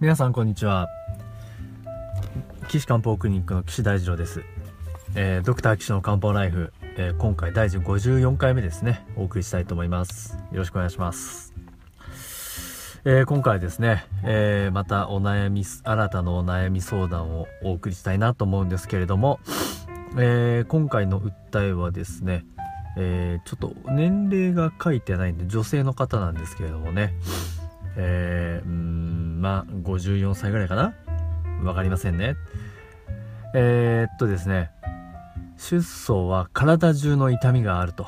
皆さんこんにちは。岸漢方クリニックの岸大二郎です、えー、ドクター岸の漢方ライフ、えー、今回第54回目ですね。お送りしたいと思います。よろしくお願いします。えー、今回ですね、えまたお悩み新たなお悩み相談をお送りしたいなと思うんですけれども、え今回の訴えはですね、えちょっと年齢が書いてないんで女性の方なんですけれどもね、えー、うんまあ54歳ぐらいかな？分かりませんね。えー、っとですね。出走は体中の痛みがあると。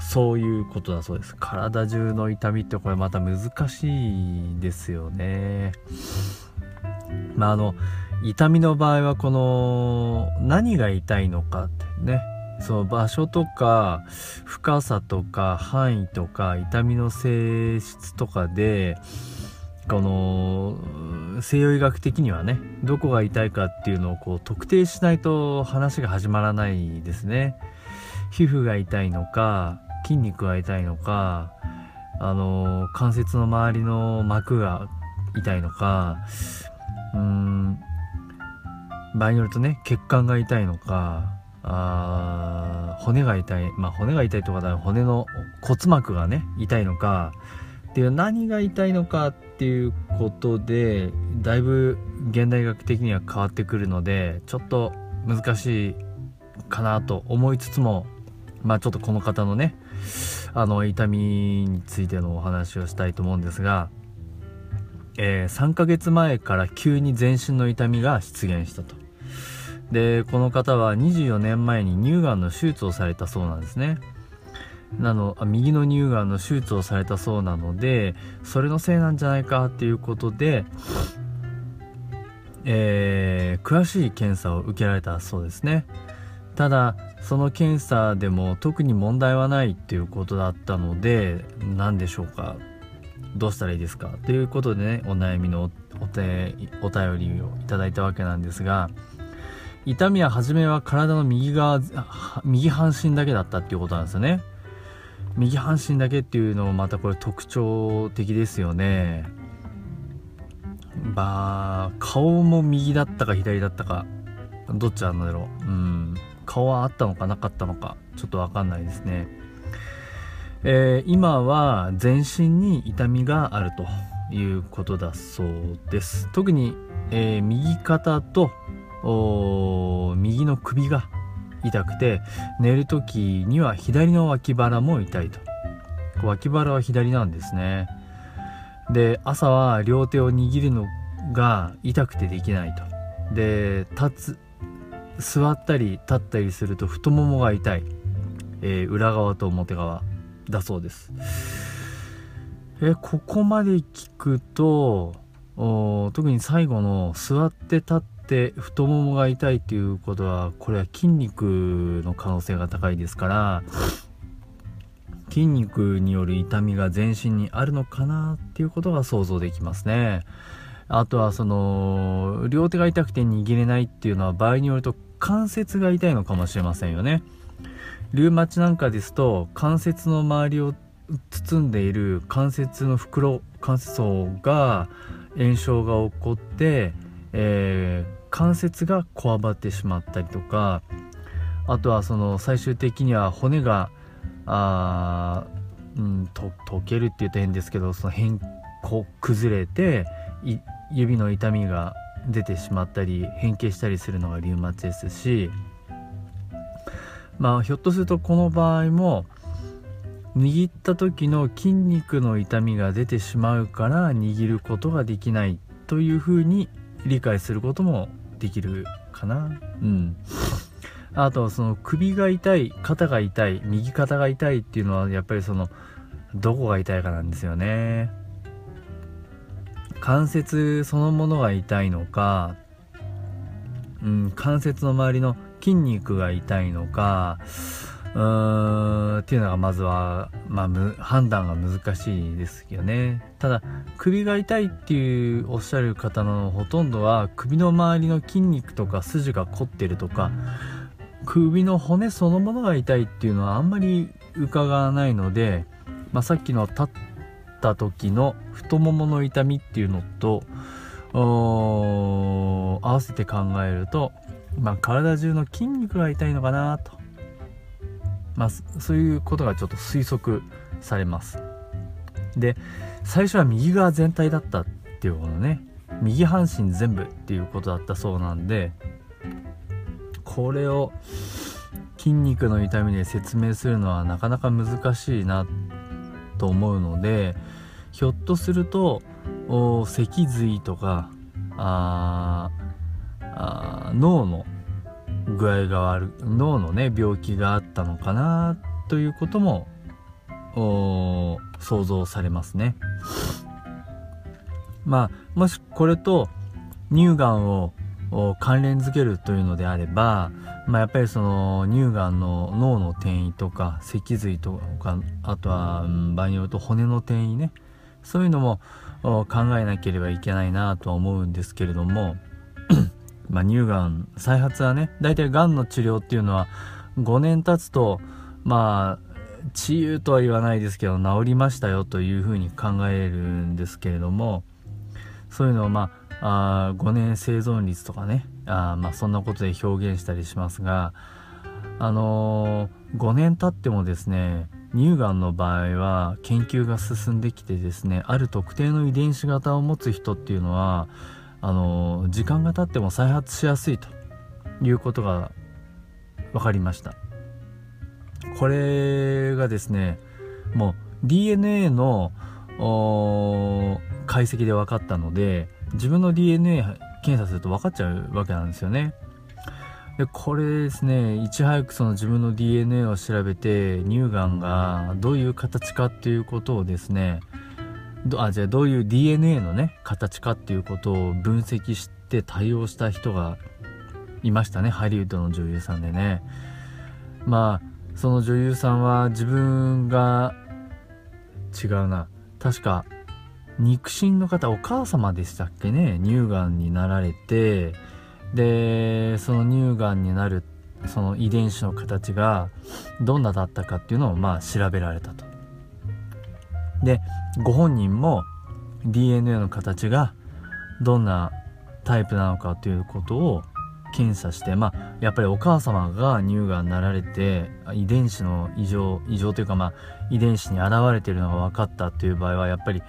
そういうことだそうです。体中の痛みってこれまた難しいですよね。まああの痛みの場合はこの何が痛いのかってね。その場所とか深さとか範囲とか痛みの性質とかでこの西洋医学的にはねどこが痛いかっていうのをこう特定しないと話が始まらないですね。皮膚が痛いのか筋肉が痛いのかあの関節の周りの膜が痛いのかうん場合によるとね血管が痛いのかあ骨が痛いまあ骨が痛いとかだ骨の骨膜がね痛いのかっていう何が痛いのかっていうことでだいぶ現代学的には変わってくるのでちょっと難しいかなと思いつつもまあちょっとこの方のねあの痛みについてのお話をしたいと思うんですが、えー、3ヶ月前から急に全身の痛みが出現したと。でこの方は24年前に乳がんの手術をされたそうなんですね。なの右の乳がんの手術をされたそうなのでそれのせいなんじゃないかっていうことで、えー、詳しい検査を受けられたそうですね。ただその検査でも特に問題はないっていうことだったので何でしょうか？どうしたらいいですか？ということでねお悩みのお便りをいただいたわけなんですが痛みは初めは体の右側右半身だけだったっていうことなんですよね。右半身だけっていうのもまたこれ特徴的ですよね。ば顔も右だったか左だったかどっちなんだろう。うん。顔はあったのかなかったのかちょっとわかんないですね。えー、今は全身に痛みがあるということだそうです。特に、えー、右肩と右の首が痛くて寝る時には左の脇腹も痛いと。脇腹は左なんですね。で朝は両手を握るのが痛くてできないと。で立つ座ったり立ったりすると太ももが痛い、えー、裏側と表側だそうです。えここまで聞くと特に最後の座って立っって太ももが痛いっていうことはこれは筋肉の可能性が高いですから筋肉による痛みが全身にあるのかなっていうことが想像できますね。あとはその両手が痛くて握れないっていうのは場合によると関節が痛いのかもしれませんよね。リュウマチなんかですと関節の周りを包んでいる関節の袋関節層が炎症が起こってえー、関節がこわばってしまったりとかあとはその最終的には骨があうんと溶けるって言うと変ですけどその変こ崩れて指の痛みが出てしまったり変形したりするのがリウマチですしまあひょっとするとこの場合も握った時の筋肉の痛みが出てしまうから握ることができないというふうに理解することもできるかな。うん。あとその首が痛い肩が痛い右肩が痛いっていうのはやっぱりそのどこが痛いかなんですよね。関節そのものが痛いのか、うん、関節の周りの筋肉が痛いのかうーんっていうのがまずは、まあ、判断が難しいですよねただ首が痛いっていうおっしゃる方のほとんどは首の周りの筋肉とか筋が凝ってるとか首の骨そのものが痛いっていうのはあんまり伺わないので、まあ、さっきの立った時の太ももの痛みっていうのと合わせて考えると、まあ、体中の筋肉が痛いのかなと、まあ、そういうことがちょっと推測されます。で最初は右側全体だったっていうことね。右半身全部っていうことだったそうなんでこれを筋肉の痛みで説明するのはなかなか難しいなと思うのでひょっとすると脊髄とかあ脳の具合が悪脳のね病気があったのかなということも想像されますね。まあもしこれと乳がんを関連づけるというのであれば、まあ、やっぱりその乳がんの脳の転移とか脊髄とかあとは場合によると骨の転移ねそういうのも考えなければいけないなとは思うんですけれどもまあ乳がん再発はね大体がんの治療っていうのは5年経つとまあ治癒とは言わないですけど治りましたよというふうに考えるんですけれどもそういうのをまああ5年生存率とかねあまあそんなことで表現したりしますがあのー、5年経ってもですね乳がんの場合は研究が進んできてですねある特定の遺伝子型を持つ人っていうのはあの時間が経っても再発しやすいということが分かりました。これがですねもう DNA の解析で分かったので自分の DNA 検査すると分かっちゃうわけなんですよね。でこれですねいち早くその自分の DNA を調べて乳がんがどういう形かっていうことをですねどあじゃあどういう DNA のね形かっていうことを分析して対応した人がいましたねハリウッドの女優さんでね。まあその女優さんは自分が違うな。確か肉親の方お母様でしたっけね？乳がんになられて。でその乳がんになるその遺伝子の形がどんなだったかっていうのをまあ調べられたと。でご本人も DNA の形がどんなタイプなのかということを検査してまあやっぱりお母様が乳がんになられて遺伝子の異常異常というかまあ遺伝子に現れてるのが分かったという場合はやっぱり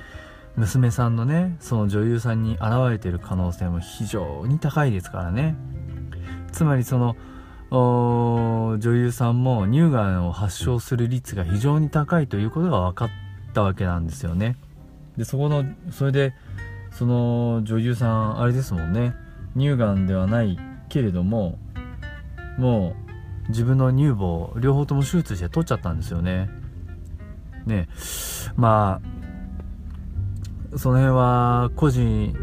娘さんのねその女優さんに現れてる可能性も非常に高いですからね。つまりその女優さんも乳がんを発症する率が非常に高いということが分かったわけなんですよね。でそこのそれでその女優さんあれですもんね。乳がんではないけれどももう自分の乳房両方とも手術して取っちゃったんですよねねまあその辺は個人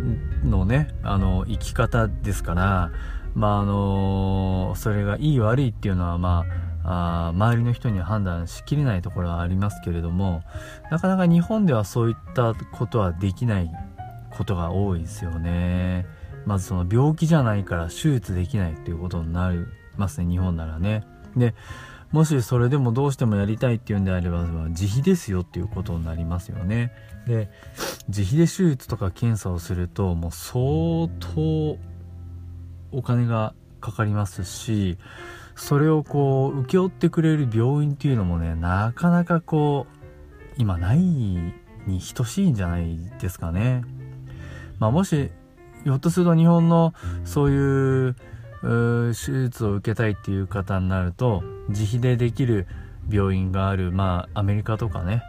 のねあの生き方ですからまああのそれがいい悪いっていうのはまああ周りの人には判断しきれないところはありますけれどもなかなか日本ではそういったことはできないことが多いですよね。まずその病気じゃないから手術できないっていうことになりますね日本ならね。でもしそれでもどうしてもやりたいっていうんであれば自費ですよっていうことになりますよね。で自費で手術とか検査をするともう相当お金がかかりますしそれをこう請け負ってくれる病院っていうのもねなかなかこう今ないに等しいんじゃないですかね。まあもしひょっとすると日本のそういう手術を受けたいっていう方になると自費でできる病院があるまあアメリカとかね、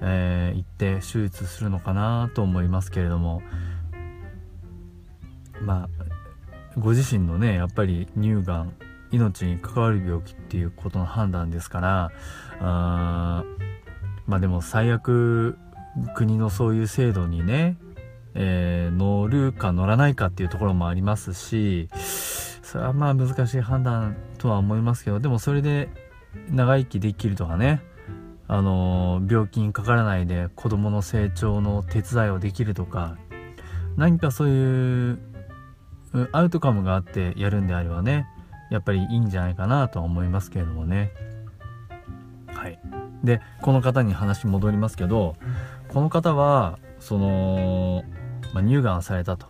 えー、行って手術するのかなと思いますけれどもまあご自身のねやっぱり乳がん命に関わる病気っていうことの判断ですからあまあでも最悪国のそういう制度にねえー、乗るか乗らないかっていうところもありますしそれはまあ難しい判断とは思いますけどでもそれで長生きできるとかねあのー、病気にかからないで子供の成長の手伝いをできるとか何かそういうアウトカムがあってやるんであればねやっぱりいいんじゃないかなとは思いますけれどもね。はい。でこの方に話戻りますけどこの方はそのま、乳がんされたと。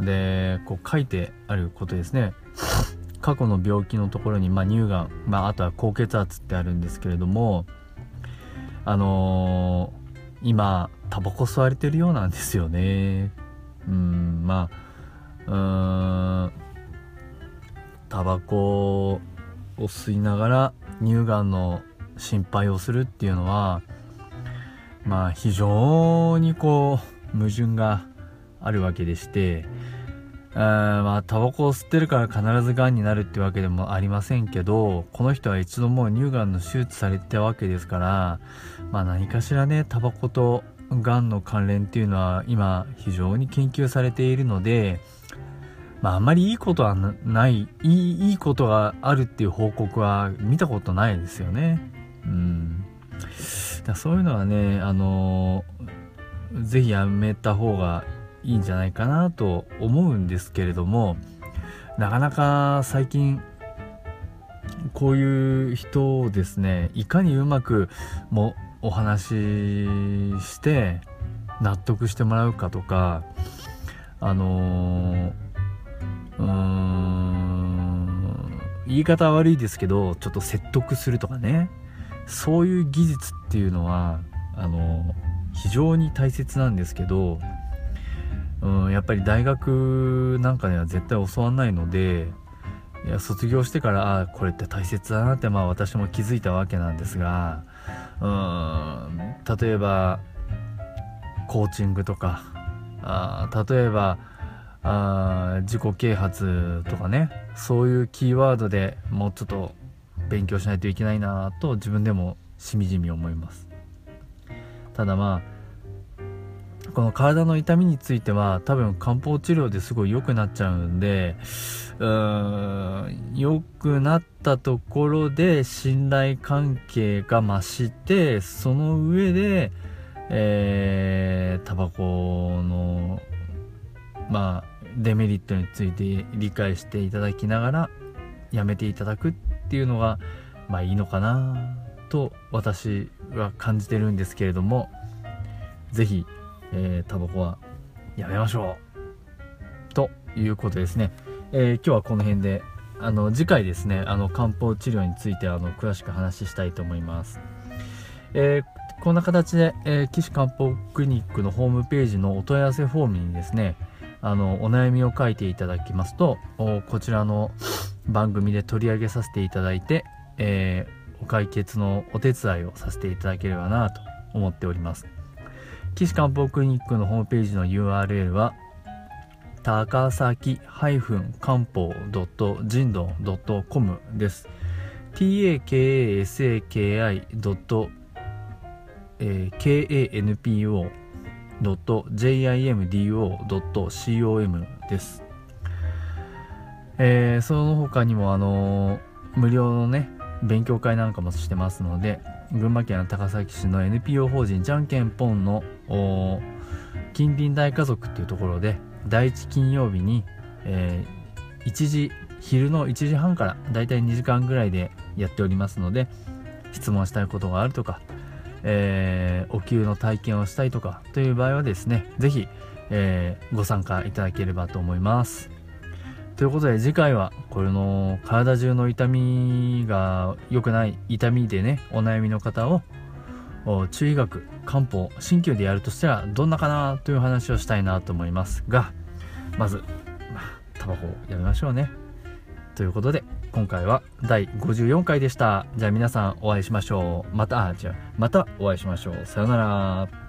でこう書いてあることですね。過去の病気のところに、まあ、乳がん、まあ、あとは高血圧ってあるんですけれどもあのー、今タバコ吸われてるようなんですよね。うんまあうんタバコを吸いながら乳がんの心配をするっていうのはまあ非常にこう矛盾があるわけでしてまあタバコを吸ってるから必ずがんになるってわけでもありませんけどこの人は一度もう乳がんの手術されてたわけですからまあ何かしらねタバコとがんの関連っていうのは今非常に研究されているのでまああんまりいいことはないいいいいことがあるっていう報告は見たことないですよね。うん。だそういうのはねあのー、ぜひやめた方がいいんじゃないかなと思うんですけれどもなかなか最近こういう人をですねいかにうまくもお話しして納得してもらうかとかあのうーん言い方悪いですけどちょっと説得するとかねそういう技術っていうのはあの非常に大切なんですけどうん、やっぱり大学なんかでは絶対教わんないのでいや卒業してからあこれって大切だなってまあ私も気づいたわけなんですがうん例えばコーチングとかあ例えばあ自己啓発とかねそういうキーワードでもうちょっと勉強しないといけないなと自分でもしみじみ思います。ただまあこの体の痛みについては多分漢方治療ですごい良くなっちゃうんでうーん良くなったところで信頼関係が増してその上でえー、タバコのまあデメリットについて理解していただきながらやめていただくっていうのがまあいいのかなと私は感じてるんですけれども是非えー、タバコはやめましょう。ということですね、えー、今日はこの辺であの次回ですねあの漢方治療についてあの詳しく話したいと思います、えー、こんな形で、えー、岸漢方クリニックのホームページのお問い合わせフォームにですねあのお悩みを書いていただきますとこちらの番組で取り上げさせていただいて、えー、お解決のお手伝いをさせていただければなと思っております。岸漢方クリニックのホームページの URL は高崎漢方人道 .com です。Takasaki.kanpo.jimdo.com です、えー、その他にもあのー、無料のね勉強会なんかもしてますので群馬県高崎市の NPO 法人じゃんけんぽんの近隣大家族っていうところで第1金曜日に、えー、1時昼の1時半からだいたい2時間ぐらいでやっておりますので質問したいことがあるとか、えー、お給の体験をしたいとかという場合はですね是非、えー、ご参加いただければと思います。ということで次回はこれの体中の痛みが良くない痛みでねお悩みの方を中医学漢方鍼灸でやるとしたらどんなかなという話をしたいなと思いますがまず、まあ、タバコをやめましょうね。ということで今回は第54回でした。じゃあ皆さんお会いしましょう。またあじゃあまたお会いしましょう。さようなら。